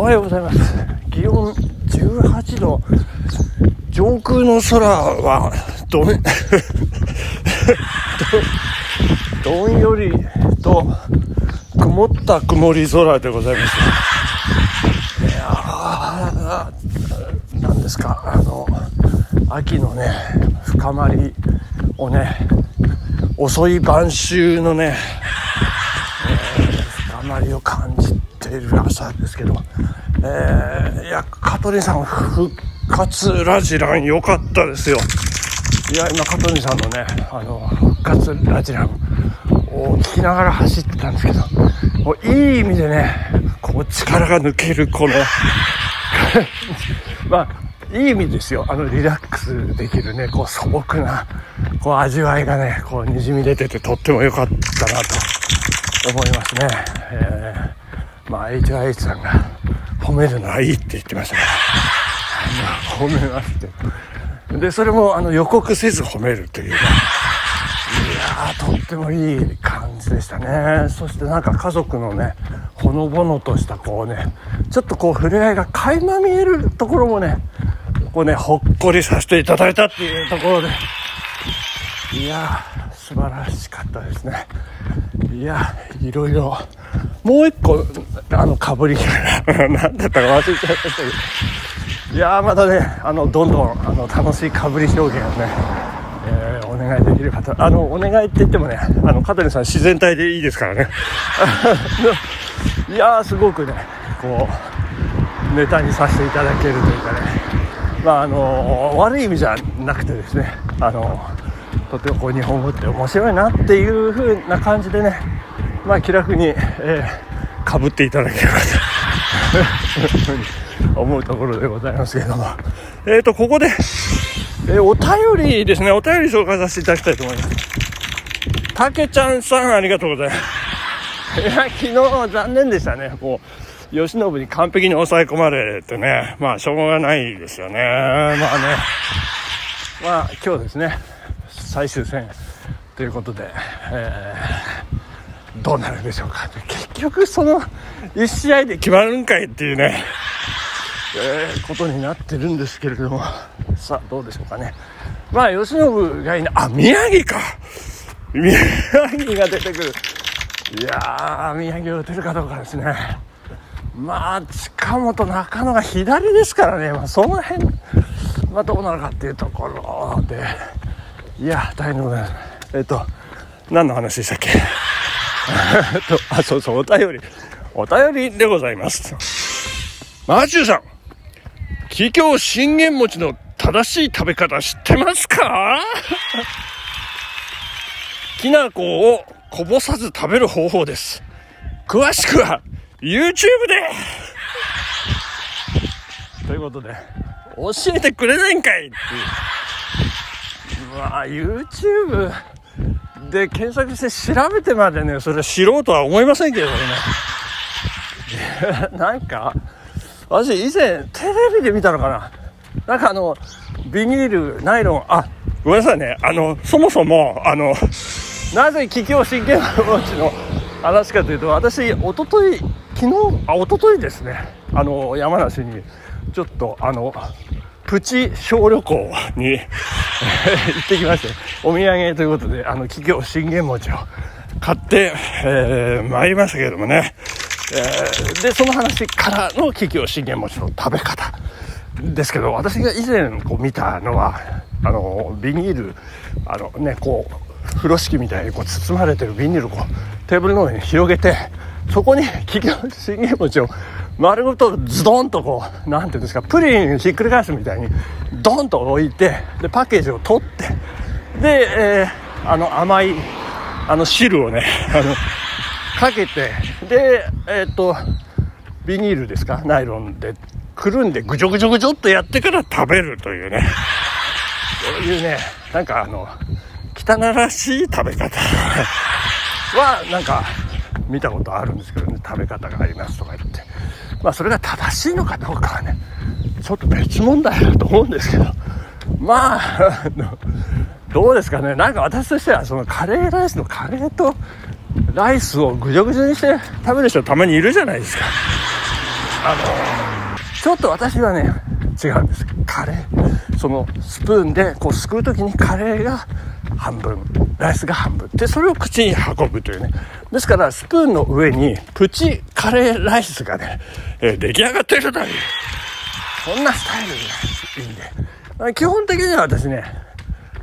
おはようございます。気温18度。上空の空はどん どんよりと曇った曇り空でございます。いやなんですか。あの秋のね深まりをね遅い晩秋のね、えー深まりを感じている朝ですけど、えー、いや香取さん復活ラジラン良かったですよ。いや今香取さんのねあの復活ラジランを聞きながら走ってたんですけどもういい意味でねこう力が抜けるこの まあいい意味ですよ。あのリラックスできるねこう素朴なこう味わいがねこうにじみ出ててとっても良かったなと思いますね、えー、まあ HIH さんが褒めるのはいいって言ってましたから。褒めますってでそれもあの予告せず褒めるという。ねいやーとってもいい感じでしたね。そしてなんか家族のねほのぼのとしたこうねちょっとこう触れ合いが垣間見えるところもねこうねほっこりさせていただいたっていうところで。いやー素晴らしかったですね。いやいろいろもう一個あのかぶり 何だったか忘れちゃいましたけど。いやまたねあのどんどんあの楽しいかぶり表現をね、えーお願いできる方あのお願いって言ってもねあの香取さん自然体でいいですからね。いやすごくねこうネタにさせていただけるというかね。まああの悪い意味じゃなくてですねあのとてもこう日本語って面白いなっていう風な感じでねまあ気楽に、えー、かぶっていただければと。思うところでございますけれども。えーとここで、えーお便りですね。お便り紹介させていただきたいと思います。たけちゃんさんありがとうございます。いや昨日残念でしたね。もう慶喜に完璧に抑え込まれてね。まあしょうがないですよね。まあね。まあ今日ですね最終戦ということで、えーどうなるんでしょうか。結局その1試合で決まるんかいっていうね、えーことになってるんですけれども。さあどうでしょうかね。まあ慶喜がいない。あ宮城か。宮城が出てくる。いや宮城を打てるかどうかですね。まあ近本中野が左ですからね、まあ、その辺、まあ、どうなるかっていうところで。いや大変でございます。えっ、と何の話でしたっけ？とあそうそうお便り。お便りでございます。マーチューさん桔梗信玄餅の正しい食べ方知ってますか？きな粉をこぼさず食べる方法です。詳しくは YouTube で。ということで教えてくれないんかいっていう。うわ YouTube で検索して調べてまでねそれは素人は思いませんけどね。なんか私以前テレビで見たのかな。なんかあのビニールナイロンあごめんなさいね。あのそもそもあのなぜ桔梗信玄餅の 話かというと私一昨日昨日あ一昨日ですね。あの山梨にちょっとあのプチ小旅行に 行ってきましてお土産ということであの桔梗信玄餅を買って、えー、参りましたけれどもね、えーでその話からの桔梗信玄餅の食べ方ですけど私が以前こう見たのはあのビニールあのねこう風呂敷みたいにこう包まれてるビニールをこうテーブルの上に広げてそこに桔梗信玄餅を丸ごとズドンとこうなんていうんですかプリンひっくり返すみたいにドンと置いてでパッケージを取ってで、えーあの甘いあの汁をね あのかけてでえっ、とビニールですかナイロンでくるんでぐちょぐちょぐちょっとやってから食べるというね。そういうねなんかあの汚らしい食べ方。はなんか見たことあるんですけどね食べ方がありますとか言って。まあそれが正しいのかどうかはねちょっと別問題だと思うんですけど。まあどうですかね。なんか私としてはそのカレーライスのカレーとライスをぐじょぐじょにして食べる人たまにいるじゃないですか。あのちょっと私はね違うんです。カレー。そのスプーンでこうすくう時にカレーが半分ライスが半分。でそれを口に運ぶというね。ですからスプーンの上にプチカレーライスがね、えー、出来上がってるという。そんなスタイルがいいんで。基本的には私ね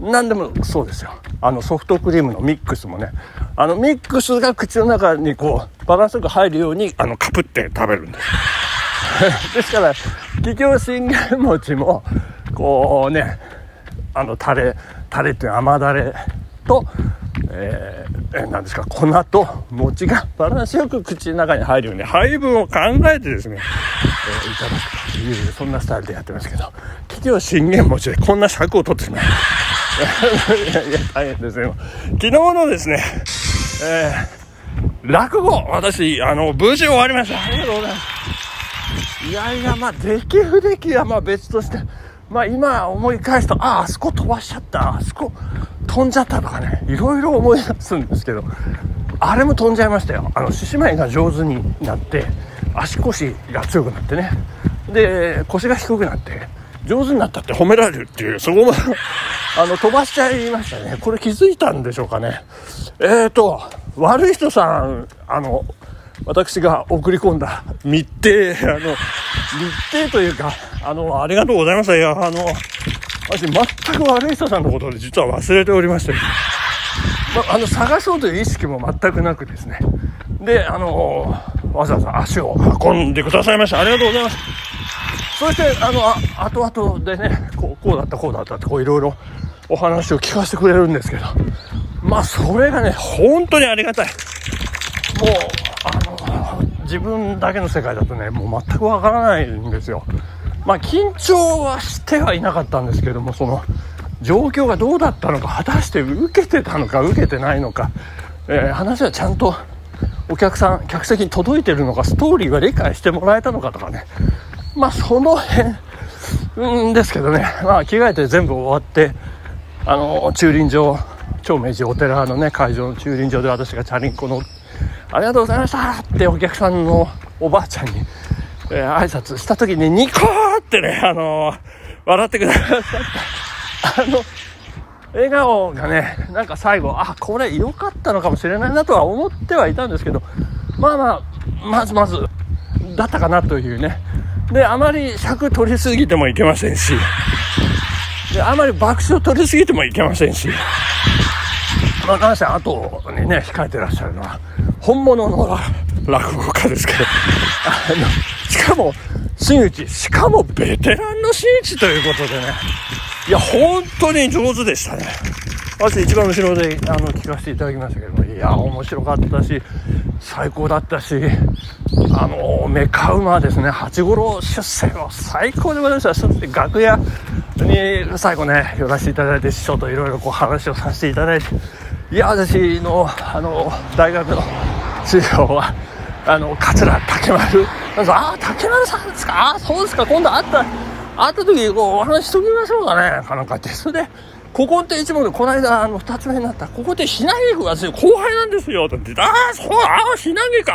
何でもそうですよ。あのソフトクリームのミックスもね。あのミックスが口の中にこうバランスよく入るようにあのカプって食べるんです。ですから桔梗信玄餅もこうねあのタレタレっていう甘だれと、えー、何ですか粉と餅がバランスよく口の中に入るように配分を考えてですね、えー、いただくというそんなスタイルでやってますけど桔梗信玄餅でこんな尺を取ってしまい いやいや大変ですよ昨日のですね、えー、落語私あの無事終わりました。ありがとうございます。いやいやまあ出来不出来はまあ別としてまあ今思い返すと、ああ、あそこ飛ばしちゃった、あそこ飛んじゃったとかね、いろいろ思い出すんですけど、あれも飛んじゃいましたよ。あの、獅子舞が上手になって、足腰が強くなってね。で、腰が低くなって、上手になったって褒められるっていう、そこも あの、飛ばしちゃいましたね。これ気づいたんでしょうかね。えーと、悪い人さん、あの、私が送り込んだ密偵、あの、密偵というか、あの、ありがとうございました。いや、あの、私全く悪い人さんのことで実は忘れておりまして、まあの、探そうという意識も全くなくですね。で、あの、わざわざ足を運んでくださいました。ありがとうございます。そして、あの、あ後々でね、こう、こうだった、こうだったって、こういろいろお話を聞かせてくれるんですけど、まあ、それがね、本当にありがたい。もう、あの、自分だけの世界だとね、もう全くわからないんですよ。まあ、緊張はしてはいなかったんですけども、その、状況がどうだったのか、果たして受けてたのか、受けてないのか、えー、話はちゃんとお客さん、客席に届いてるのか、ストーリーは理解してもらえたのかとかね。まあ、その辺、うんですけどね、まあ、着替えて全部終わって、あの、駐輪場、長明寺お寺のね、会場の駐輪場で私がチャリンコのありがとうございましたってお客さんのおばあちゃんに、えー、挨拶した時にニコーってね、あのー、笑ってくださった。あの、笑顔がね、なんか最後、あ、これ良かったのかもしれないなとは思ってはいたんですけど、まあまあ、まずまず、だったかなというね。で、あまり尺取りすぎてもいけませんし、で、あまり爆笑取りすぎてもいけませんし、まあ、なんせ後にね、控えてらっしゃるのは、本物の落語家ですけど、あの、しかも、真打、しかもベテランの真打ということでね、いや、本当に上手でしたね。私一番後ろであの聞かせていただきましたけども、いや、面白かったし、最高だったし、あの、メカ馬ですね、八五郎出世を最高でございました。そして楽屋に最後ね、寄らせていただいて、師匠といろいろこう話をさせていただいて、いや、私の、あの、大学の師匠は、あの、桂竹丸、ああ、竹丸さんですか？ああ、そうですか、今度会った、会った時に、こう、お話しときましょうかね、かなんかって。それで、ここって一問で、この間、あの、二つ目になった、ここってひなげくが後輩なんですよ、と言って、ああ、そう、ああ、ひなげか、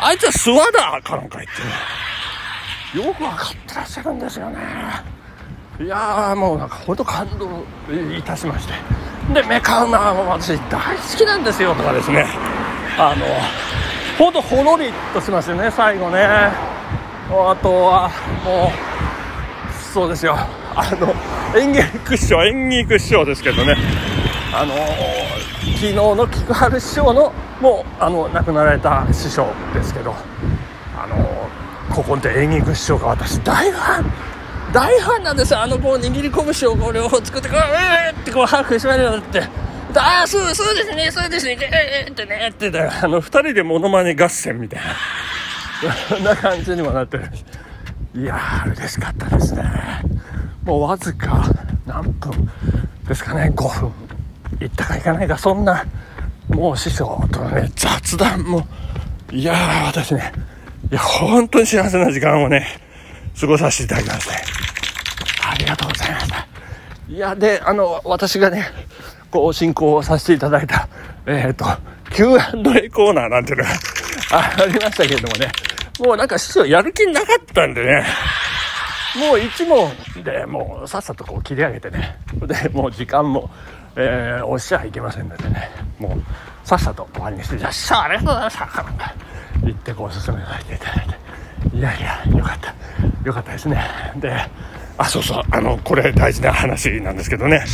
あいつは諏訪だ、かなんか言って。よくわかってらっしゃるんですよね。いやー、もうなんか、ほんと感動いたしまして。で、メカウマも私大好きなんですよとかですね。あの、ほんとほろりとしますよね、最後ね。あとは、もう、そうですよ。あの、演劇師匠、演劇師匠ですけどね。あの昨日の菊春師匠の、もう、あの、亡くなられた師匠ですけど、あのここで演劇師匠が私大ファン大ファンなんですよあのこう握り拳をこう両方作ってこうえーってこう歯食いしばるようになってああそうそうですねそうですねえーってねってあの2人でモノマネ合戦みたいな。そんな感じにもなってる。いやー嬉しかったですね。もうわずか何分ですかね。5分。いったかいかないか。そんなもう師匠とのね雑談も。いやー私ね。いや本当に幸せな時間をね過ごさせていただきまして、ありがとうございました。いや、で、あの、私がね、こう、進行させていただいた、えっ、ー、と、Q&A コーナーなんていうのが ありましたけれどもね、もうなんか師匠やる気なかったんでね、もう一問でもうさっさとこう切り上げてね、で、もう時間も、えー、おっしゃいけませんのでね、もうさっさと終わりにして、じゃあ師匠ありがとうございましたなんか言ってこう進めさせていただいて、いやいや、よかった。よかったですね。で、あ、そうそう、あの、これ大事な話なんですけどね、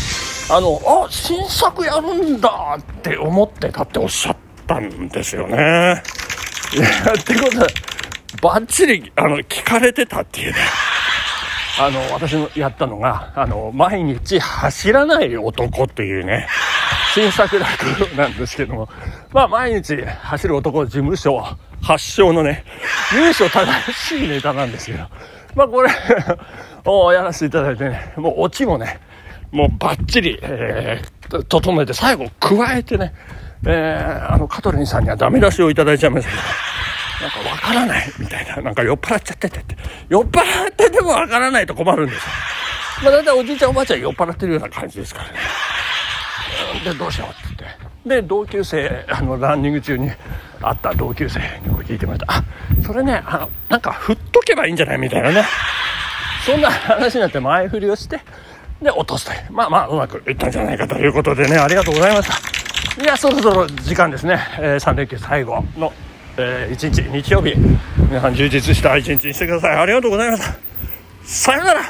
あの、あ、新作やるんだって思ってたっておっしゃったんですよね。いや、ってことは、ばっちり、あの、聞かれてたっていうね。あの、私のやったのが、あの、毎日走らない男っていうね、新作落なんですけども、まあ、毎日走る男事務所発祥のね、優勝正しいネタなんですけど、まあ、これをやらせていただいてね、もうオチもね、もうバッチリ、えー、整えて、最後加えてね、えー、あの、カトリンさんにはダメ出しをいただいちゃいましたけど、なんかわからないみたいな、なんか酔っ払っちゃっててって、酔っ払っててもわからないと困るんですよ。まあ大体おじいちゃんおばあちゃん酔っ払ってるような感じですからね。で、どうしようって言って。で、同級生、あの、ランニング中に会った同級生にこう聞いてもらった。あ、それね、あの、なんか振っとけばいいんじゃないみたいなね。そんな話になって前振りをして、で、落とすという。まあまあ、うまくいったんじゃないかということでね、ありがとうございました。いや、そろそろ時間ですね。えー、3連休最後の、えー、1日、日曜日。皆さん充実した一日にしてください。ありがとうございました。さよなら